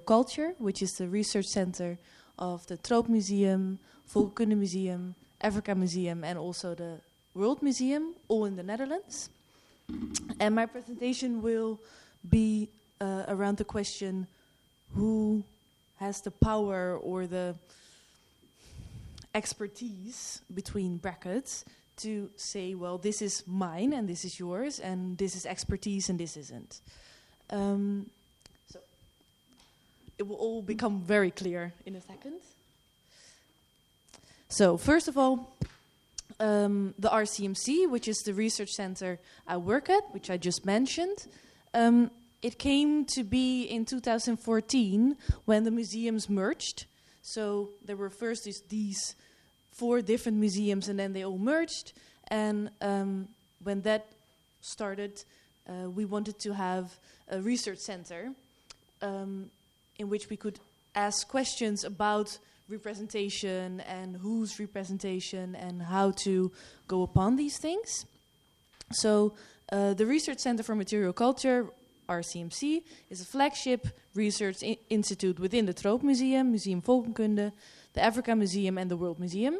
Culture, which is the research center of the Tropenmuseum, Volkenkunde Museum, Africa Museum, and also the World Museum, all in the Netherlands. And my presentation will be uh, around the question who has the power or the expertise between brackets to say, well, this is mine and this is yours, and this is expertise and this isn't. Um, it will all become very clear in a second. So, first of all, um, the RCMC, which is the research center I work at, which I just mentioned, um, it came to be in 2014 when the museums merged. So there were first these, these four different museums, and then they all merged. And um, when that started, uh, we wanted to have a research center um, in which we could ask questions about representation and whose representation and how to go upon these things. So, uh, the Research Center for Material Culture, RCMC, is a flagship research institute within the Tropenmuseum, Museum Volkenkunde, the Africa Museum, and the World Museum.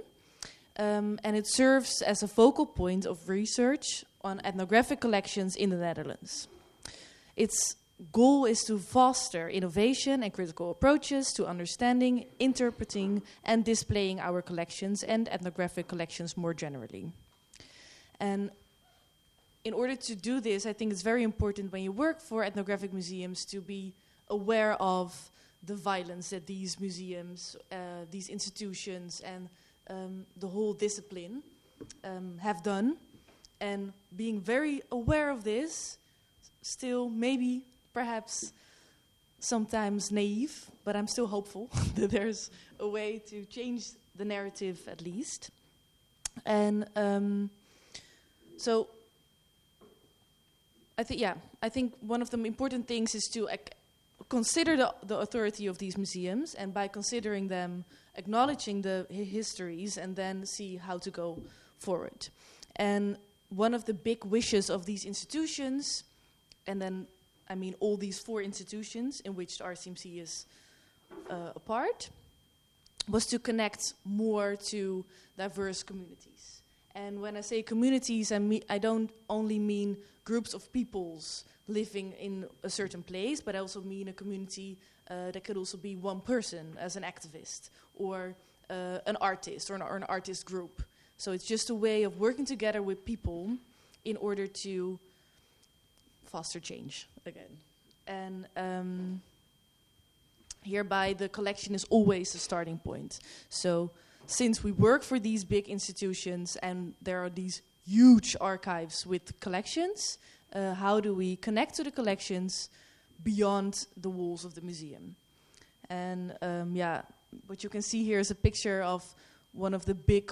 Um, and it serves as a focal point of research on ethnographic collections in the Netherlands. Its goal is to foster innovation and critical approaches to understanding, interpreting, and displaying our collections and ethnographic collections more generally. And in order to do this, I think it's very important when you work for ethnographic museums to be aware of the violence that these museums, uh, these institutions, and um, the whole discipline um, have done. And being very aware of this, still maybe perhaps sometimes naive, but I'm still hopeful that there's a way to change the narrative at least. And um, so I think, yeah, I think one of the important things is to consider the, the authority of these museums, and by considering them, acknowledging the hi- histories, and then see how to go forward. And one of the big wishes of these institutions, and then I mean all these four institutions in which the RCMC is uh, a part, was to connect more to diverse communities. And when I say communities, I, me- I don't only mean groups of peoples living in a certain place, but I also mean a community uh, that could also be one person as an activist, or uh, an artist, or an, or an artist group. So it's just a way of working together with people in order to foster change again. And um, hereby, the collection is always a starting point. So, since we work for these big institutions and there are these huge archives with collections, uh, how do we connect to the collections beyond the walls of the museum? And um, yeah, what you can see here is a picture of one of the big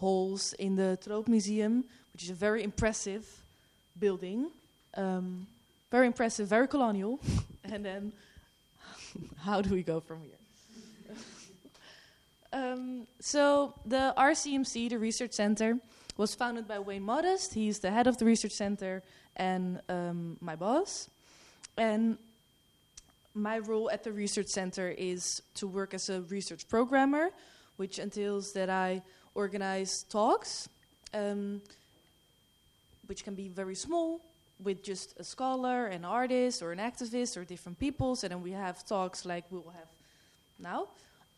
halls in the Tropenmuseum, which is a very impressive building. Um, very impressive, very colonial. and then, how do we go from here? um, so, the RCMC, the Research Center, was founded by Wayne Modest. He's the head of the Research Center and um, my boss. And my role at the Research Center is to work as a research programmer, which entails that I organize talks, um, which can be very small, with just a scholar, an artist, or an activist, or different peoples, and then we have talks like we will have now.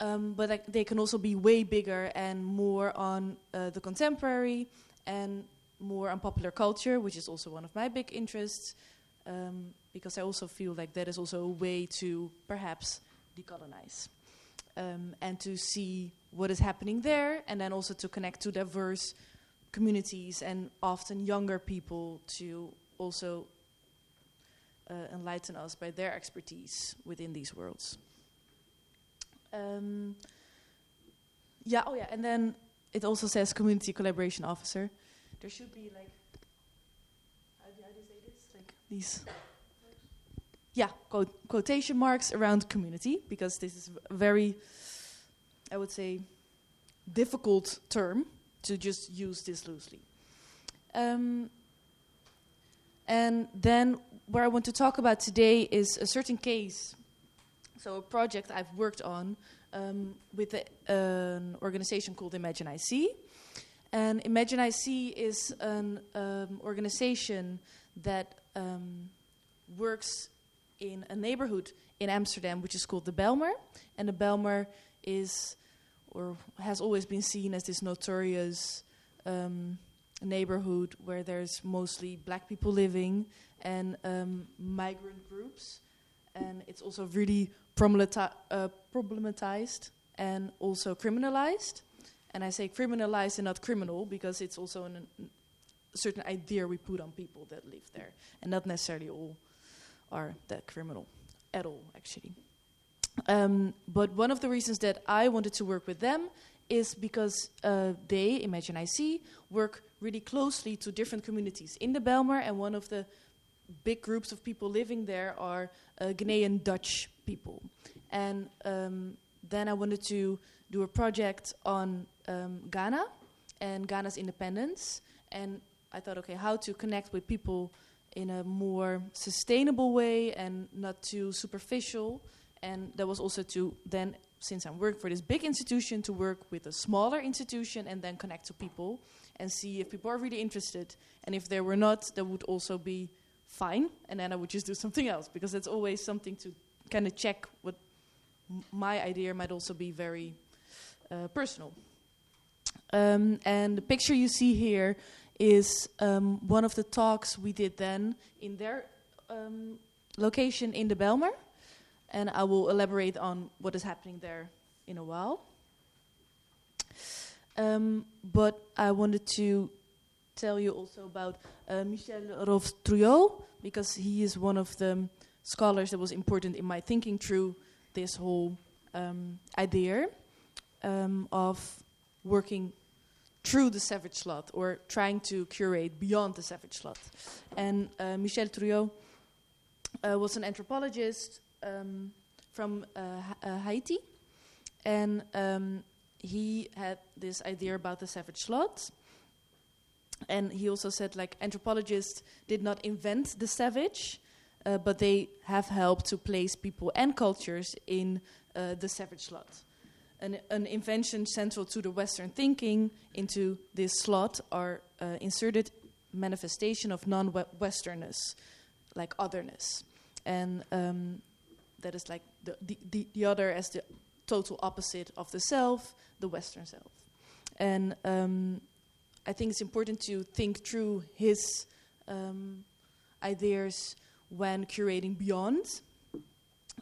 Um, but they can also be way bigger and more on uh, the contemporary and more on popular culture, which is also one of my big interests, um, because I also feel like that is also a way to perhaps decolonize um, and to see what is happening there, and then also to connect to diverse communities and often younger people to also uh, enlighten us by their expertise within these worlds. Um, yeah, oh yeah, and then it also says community collaboration officer. There should be like, how do, you say this? Like these, yeah, quote, quotation marks around community, because this is a very, I would say, difficult term to just use this loosely. Um, and then, where I want to talk about today is a certain case So a project I've worked on um, with a, an organization called Imagine IC. And Imagine IC is an um, organization that um, works in a neighborhood in Amsterdam, which is called the Bijlmer. And the Bijlmer is, or has always been seen as this notorious um, neighborhood where there's mostly black people living and um, migrant groups. And it's also really uh, problematized and also criminalized. And I say criminalized and not criminal because it's also an, a certain idea we put on people that live there, and not necessarily all are that criminal at all, actually. Um, but one of the reasons that I wanted to work with them is because uh, they, Imagine IC, work really closely to different communities in the Bijlmer, and one of the big groups of people living there are uh, Ghanaian Dutch people. And um, then I wanted to do a project on um, Ghana and Ghana's independence. And I thought, okay, how to connect with people in a more sustainable way and not too superficial. And that was also to then, since I'm working for this big institution, to work with a smaller institution and then connect to people and see if people are really interested. And if they were not, that would also be fine. And then I would just do something else because it's always something to kind of check what my idea might also be very uh, personal. Um, and the picture you see here is um, one of the talks we did then in their um, location in the Bijlmer. And I will elaborate on what is happening there in a while. Um, but I wanted to tell you also about uh, Michel-Rolph Trouillot, because he is one of the scholars that was important in my thinking through this whole um, idea um, of working through the savage slot or trying to curate beyond the savage slot. And uh, Michel Trouillot uh, was an anthropologist um, from uh, uh, Haiti, and um, he had this idea about the savage slot. And he also said, like, anthropologists did not invent the savage, uh, but they have helped to place people and cultures in uh, the savage slot. An, an, invention central to the Western thinking into this slot are uh, inserted manifestation of non-Westernness, like otherness, and um, that is like the, the, the, the, other as the total opposite of the self, the Western self. And um, I think it's important to think through his um, ideas when curating beyond,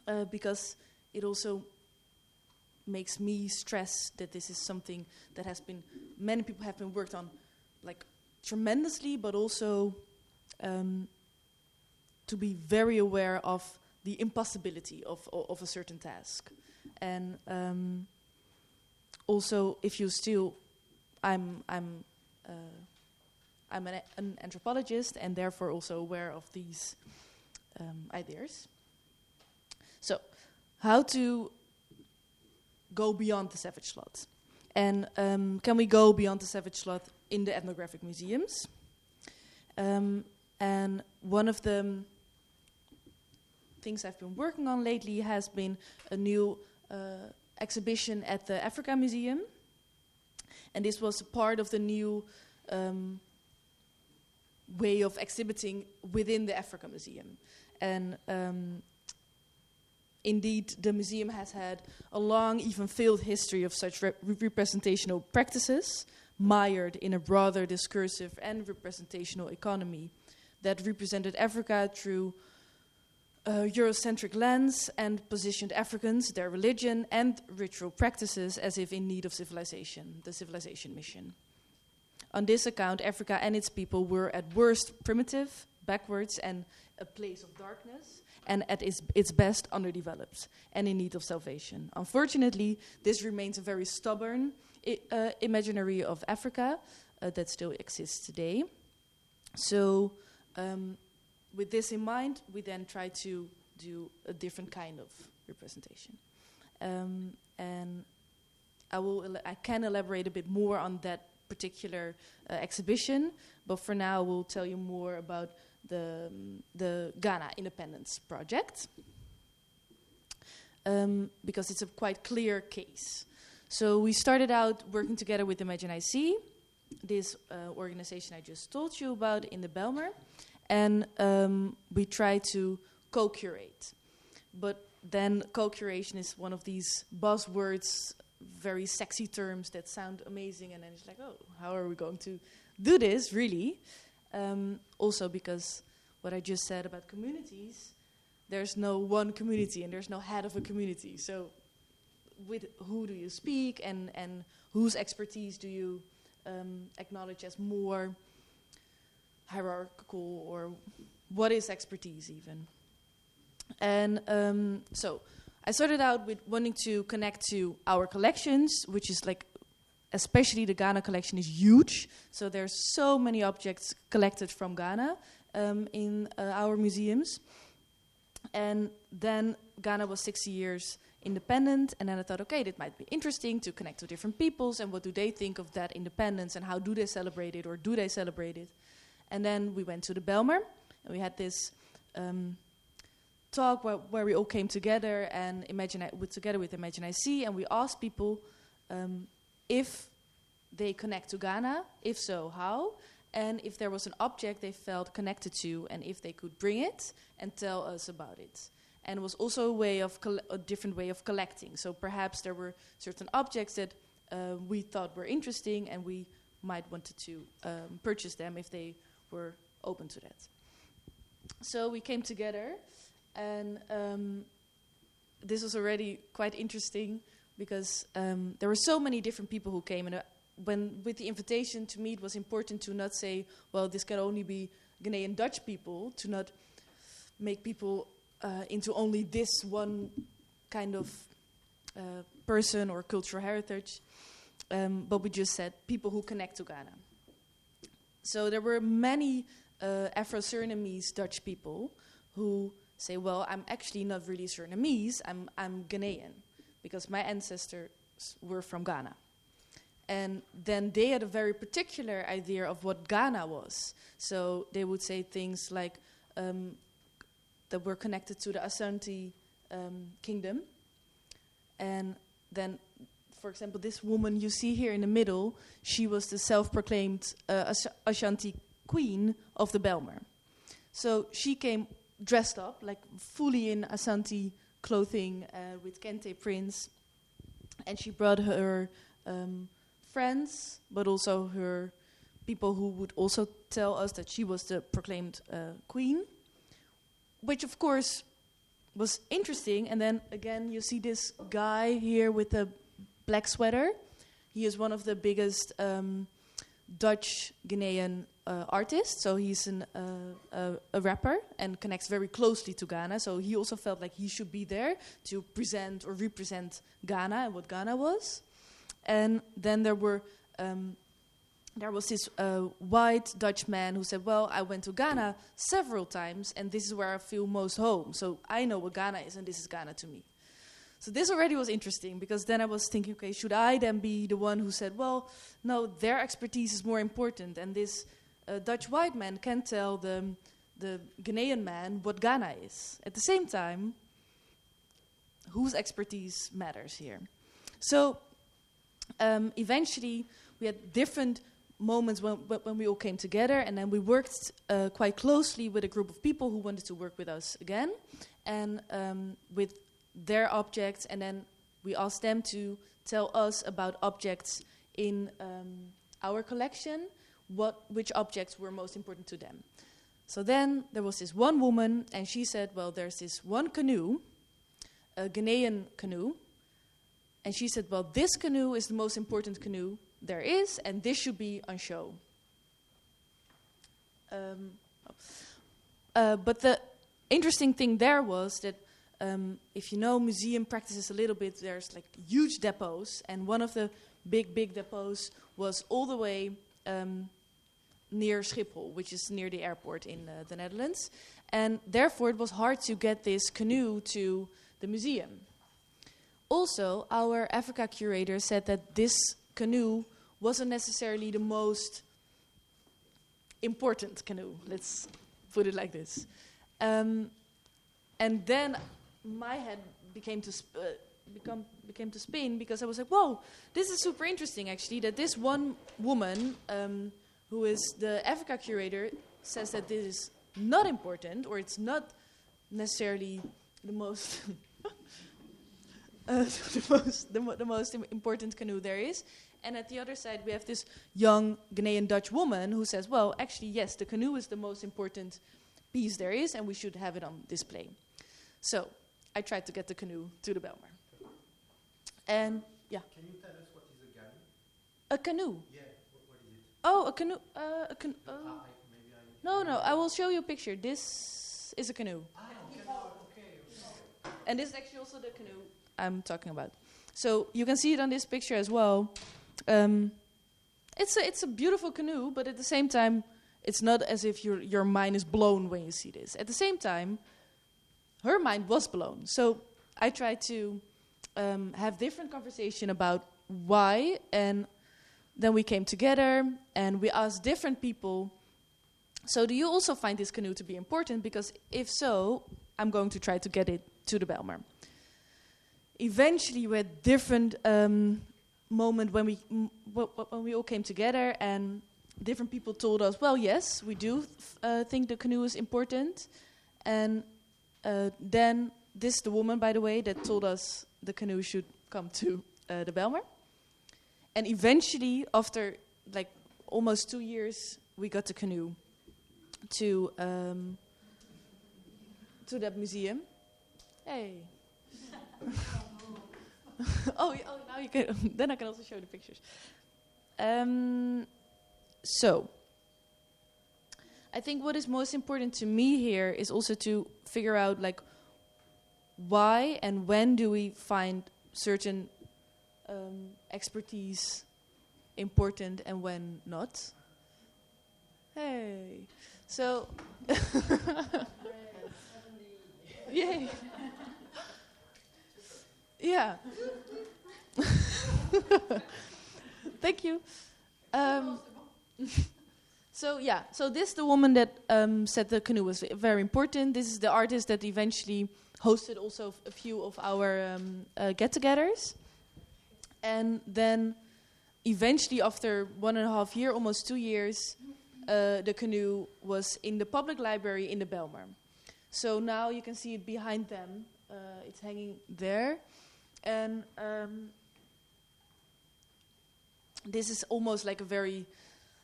uh, because it also makes me stress that this is something that has been many people have been worked on, like tremendously, but also um, to be very aware of the impossibility of of a certain task, and um, also if you still, I'm I'm. Uh, I'm an, an anthropologist and therefore also aware of these um, ideas. So, how to go beyond the savage slot? And um, can we go beyond the savage slot in the ethnographic museums? Um, and one of the things I've been working on lately has been a new uh, exhibition at the Africa Museum. And this was part of the new um, way of exhibiting within the Africa Museum. And um, indeed, the museum has had a long, even failed history of such rep representational practices, mired in a broader discursive and representational economy that represented Africa through Eurocentric lens and positioned Africans, their religion, and ritual practices as if in need of civilization, the civilization mission. On this account, Africa and its people were at worst primitive, backwards, and a place of darkness, and at its, its best underdeveloped and in need of salvation. Unfortunately, this remains a very stubborn I- uh, imaginary of Africa uh, that still exists today. So, um, with this in mind, we then try to do a different kind of representation. Um, and I will I can elaborate a bit more on that particular uh, exhibition, but for now, we'll tell you more about the, um, the Ghana Independence Project. um, because it's a quite clear case. So we started out working together with Imagine IC, this uh, organization I just told you about in the Bijlmer, and um, we try to co-curate. But then co-curation is one of these buzzwords, very sexy terms that sound amazing, and then it's like, oh, how are we going to do this really? Um, also because what I just said about communities, there's no one community and there's no head of a community. So with who do you speak and, and whose expertise do you um, acknowledge as more hierarchical or what is expertise even? And um, so I started out with wanting to connect to our collections, which is like, especially the Ghana collection is huge. So there's so many objects collected from Ghana um, in uh, our museums. And then Ghana was 60 years independent, and then I thought, okay, it might be interesting to connect to different peoples and what do they think of that independence and how do they celebrate it or do they celebrate it? And then we went to the Bijlmer and we had this um, talk where, where we all came together and imagine together with Imagine IC, and we asked people um, if they connect to Ghana, if so, how, and if there was an object they felt connected to, and if they could bring it and tell us about it. And it was also a way of a different way of collecting. So perhaps there were certain objects that uh, we thought were interesting, and we might wanted to um, purchase them if they were open to that. So we came together and um, this was already quite interesting because um, there were so many different people who came. And uh, when with the invitation to meet, was important to not say, well, this can only be Ghanaian Dutch people, to not make people uh, into only this one kind of uh, person or cultural heritage. Um, but we just said people who connect to Ghana. So there were many uh, Afro Surinamese Dutch people who say, well, I'm actually not really Surinamese, I'm, I'm Ghanaian, because my ancestors were from Ghana. And then they had a very particular idea of what Ghana was. So they would say things like um, that were connected to the Asante um, kingdom. And then, for example, this woman you see here in the middle, she was the self proclaimed uh, Ashanti queen of the Bijlmer. So she came dressed up, like fully in Ashanti clothing uh, with kente prints. And she brought her um, friends, but also her people who would also tell us that she was the proclaimed uh, queen, which of course was interesting. And then again, you see this guy here with the black sweater. He is one of the biggest um, Dutch Ghanaian uh, so he's an, uh, a, a, rapper and connects very closely to Ghana. So he also felt like he should be there to present or represent Ghana and what Ghana was. And then there were um, there was this uh, white Dutch man who said, "Well, I went to Ghana several times, and this is where I feel most home. So I know what Ghana is, and this is Ghana to me." So this already was interesting because then I was thinking, okay, should I then be the one who said, well, no, their expertise is more important, and this uh, Dutch white man can tell the the Ghanaian man what Ghana is. At the same time, whose expertise matters here? So um, eventually, we had different moments when, when we all came together, and then we worked uh, quite closely with a group of people who wanted to work with us again, and um, with their objects, and then we asked them to tell us about objects in um, our collection, what which objects were most important to them. So then there was this one woman, and she said, "Well, there's this one canoe, a Ghanaian canoe." And she said, Well, this canoe is the most important canoe there is, and this should be on show. Um, uh, but the interesting thing there was that um, if you know museum practices a little bit, there's like huge depots, and one of the big, big depots was all the way um, near Schiphol, which is near the airport in uh, the Netherlands. And therefore, it was hard to get this canoe to the museum. Also, our Africa curator said that this canoe wasn't necessarily the most important canoe. Let's put it like this. Um, and then my head became to sp- uh, become became to spin because I was like, whoa, this is super interesting actually. That this one woman um, who is the Africa curator says that this is not important or it's not necessarily the most uh, the most the, mo- the most Im- important canoe there is. And at the other side, we have this young Ghanaian Dutch woman who says, well, actually, yes, the canoe is the most important piece there is, and we should have it on display. So I tried to get the canoe to the Bijlmer. And yeah, Can you tell us what is a galley? a canoe. Yeah, what, what is it? Oh, a canoe. Uh, a can- Ah, uh, I. no, no, I will show you a picture. This is a canoe. Ah, okay. And this is actually also the canoe I'm talking about. So you can see it on this picture as well. Um, it's a it's a beautiful canoe, but at the same time, it's not as if your your mind is blown when you see this. At the same time, her mind was blown. So I tried to um, have different conversation about why, and then we came together and we asked different people. So do you also find this canoe to be important? Because if so, I'm going to try to get it to the Bijlmer. Eventually, we had different um, moment when we when we all came together, and different people told us, "Well, yes, we do f- uh, think the canoe is important." And uh, then this is the woman, by the way, that told us the canoe should come to uh, the Bijlmer. And eventually, after like almost two years, we got the canoe to um, to that museum. Hey. oh, oh, now you can. then I can also show the pictures. Um, so, I think what is most important to me here is also to figure out like why and when do we find certain um, expertise important and when not. Hey, so yay. Yeah. Thank you. Um, so yeah, so this is the woman that um, said the canoe was very important. This is the artist that eventually hosted also a few of our um, uh, get-togethers, and then eventually, after one and a half year, almost two years, uh, the canoe was in the public library in the Bijlmer. So now you can see it behind them. Uh, it's hanging there, and um, this is almost like a very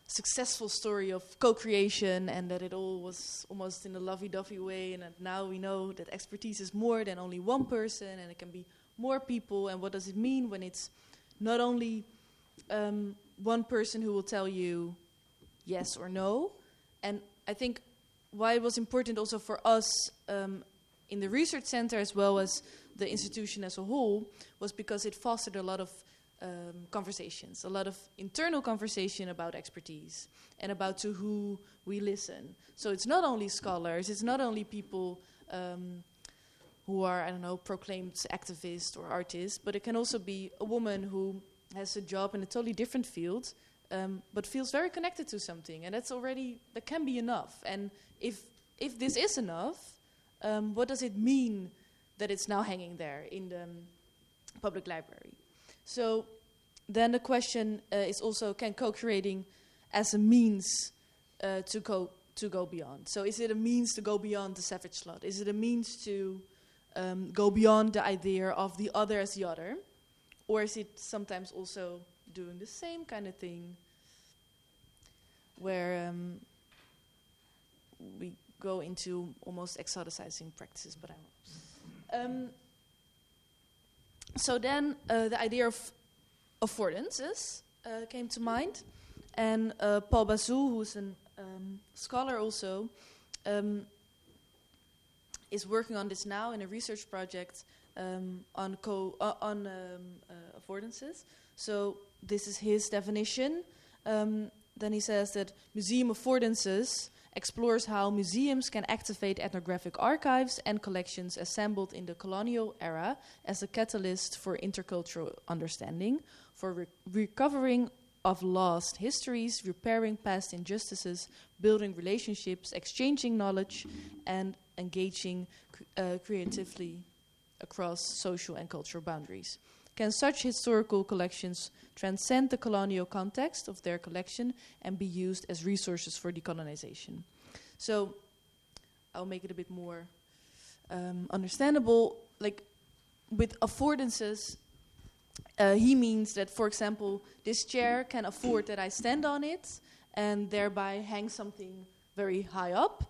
successful story of co-creation and that it all was almost in a lovey-dovey way and that now we know that expertise is more than only one person and it can be more people. And what does it mean when it's not only um, one person who will tell you yes or no? And i think why it was important also for us um, in the research center as well as the institution as a whole was because it fostered a lot of um, conversations, a lot of internal conversation about expertise and about to who we listen. So it's not only scholars, it's not only people um, who are, I don't know, proclaimed activists or artists, but it can also be a woman who has a job in a totally different field, um, but feels very connected to something, and that's already that can be enough. And if if this is enough, um, what does it mean that it's now hanging there in the um, public library? So then the question uh, is also can co-creating as a means uh, to go to go beyond. So is it a means to go beyond the savage slot? Is it a means to um, go beyond the idea of the other as the other, or is it sometimes also doing the same kind of thing, where um, we go into almost exoticizing practices? But I won't. Um, so then uh, the idea of affordances uh, came to mind, and uh, Paul Basu, who's a um, scholar also, um, is working on this now in a research project um, on co- uh, on um, uh, affordances. So this is his definition. Um, then he says that museum affordances explores how museums can activate ethnographic archives and collections assembled in the colonial era as a catalyst for intercultural understanding, for re- recovering of lost histories, repairing past injustices, building relationships, exchanging knowledge, and engaging uh, creatively across social and cultural boundaries. Can such historical collections transcend the colonial context of their collection and be used as resources for decolonization? So, I'll make it a bit more um, understandable. Like with affordances, uh, he means that, for example, this chair can afford that I stand on it and thereby hang something very high up.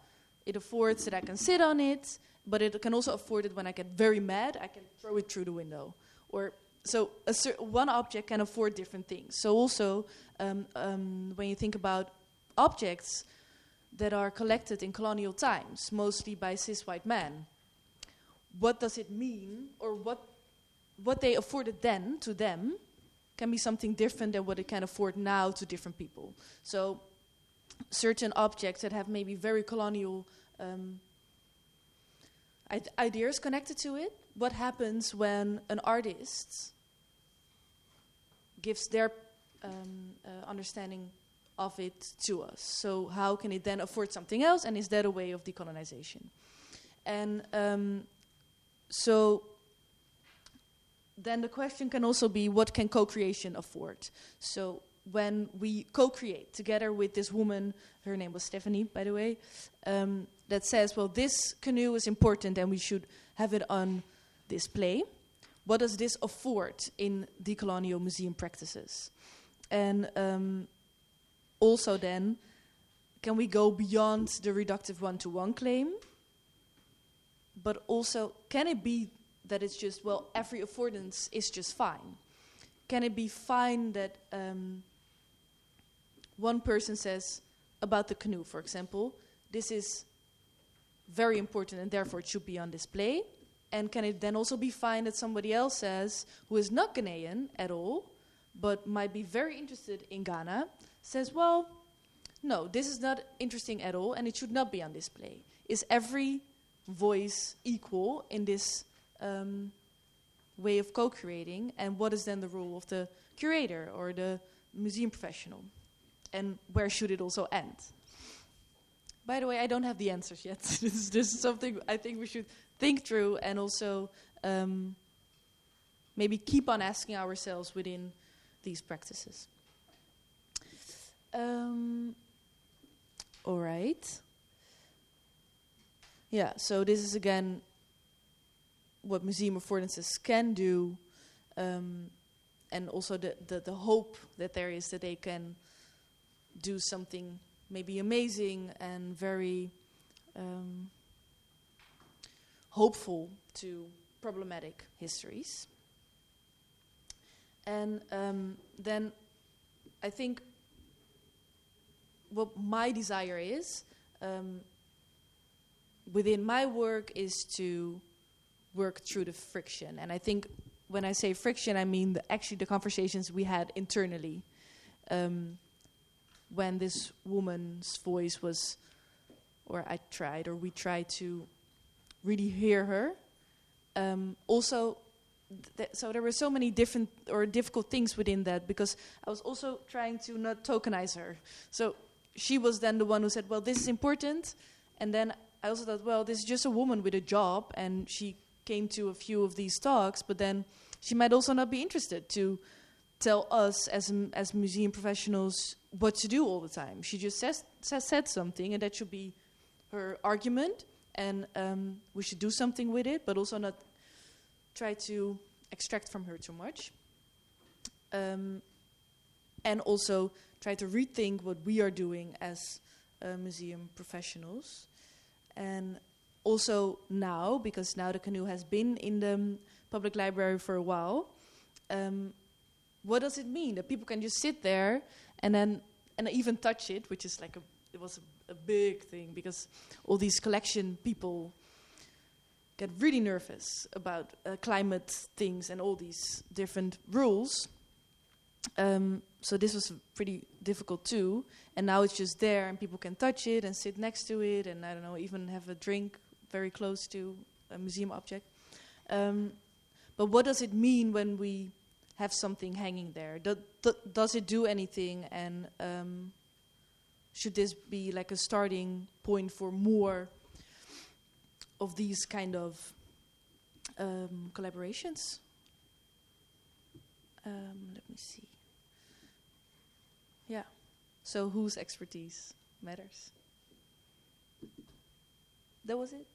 It affords that I can sit on it, but it can also afford it when I get very mad, I can throw it through the window. Or so one object can afford different things. So also, um, um, when you think about objects that are collected in colonial times, mostly by cis white men, what does it mean, or what what they afforded then to them can be something different than what it can afford now to different people. So, certain objects that have maybe very colonial um, ideas connected to it. What happens when an artist gives their um, uh, understanding of it to us? So, how can it then afford something else? And is that a way of decolonization? And um, so, then the question can also be what can co-creation afford so when we co-create together with this woman her name was stephanie by the way um, that says well this canoe is important and we should have it on display what does this afford in decolonial museum practices and um, also then can we go beyond the reductive one-to-one claim but also can it be that it's just, well, every affordance is just fine? Can it be fine that um, one person says about the canoe, for example, this is very important and therefore it should be on display? And can it then also be fine that somebody else says, who is not Ghanaian at all, but might be very interested in Ghana, says, well, no, this is not interesting at all and it should not be on display? Is every voice equal in this um, way of co creating, and what is then the role of the curator or the museum professional? And where should it also end? By the way, I don't have the answers yet. this, is, this is something I think we should think through and also um, maybe keep on asking ourselves within these practices. Um, all right. Yeah, so this is again what museum affordances can do, um, and also the, the, the hope that there is that they can do something maybe amazing and very um, hopeful to problematic histories. And um, then I think what my desire is um, within my work is to work through the friction. And I think when I say friction, I mean the, actually the conversations we had internally um, when this woman's voice was, or I tried, or we tried to really hear her. Um, also, th- so there were so many different or difficult things within that because I was also trying to not tokenize her. So she was then the one who said, "Well, this is important," and then I also thought, "Well, this is just a woman with a job, and she came to a few of these talks, but then she might also not be interested to tell us as as museum professionals what to do all the time. She just says, says said something, and that should be her argument, and um, we should do something with it, but also not try to extract from her too much. Um, and also try to rethink what we are doing as uh, museum professionals. And also now, because now the canoe has been in the public library for a while, um, what does it mean that people can just sit there and then and even touch it, which is like a it was a, a big thing because all these collection people get really nervous about uh, climate things and all these different rules. Um, so this was pretty difficult too. And now it's just there, and people can touch it and sit next to it, and I don't know, even have a drink very close to a museum object. Um, but what does it mean when we have something hanging there? Do, do, does it do anything? And um, should this be like a starting point for more of these kind of um, collaborations. Um, let me see. Yeah. So whose expertise matters? That was it.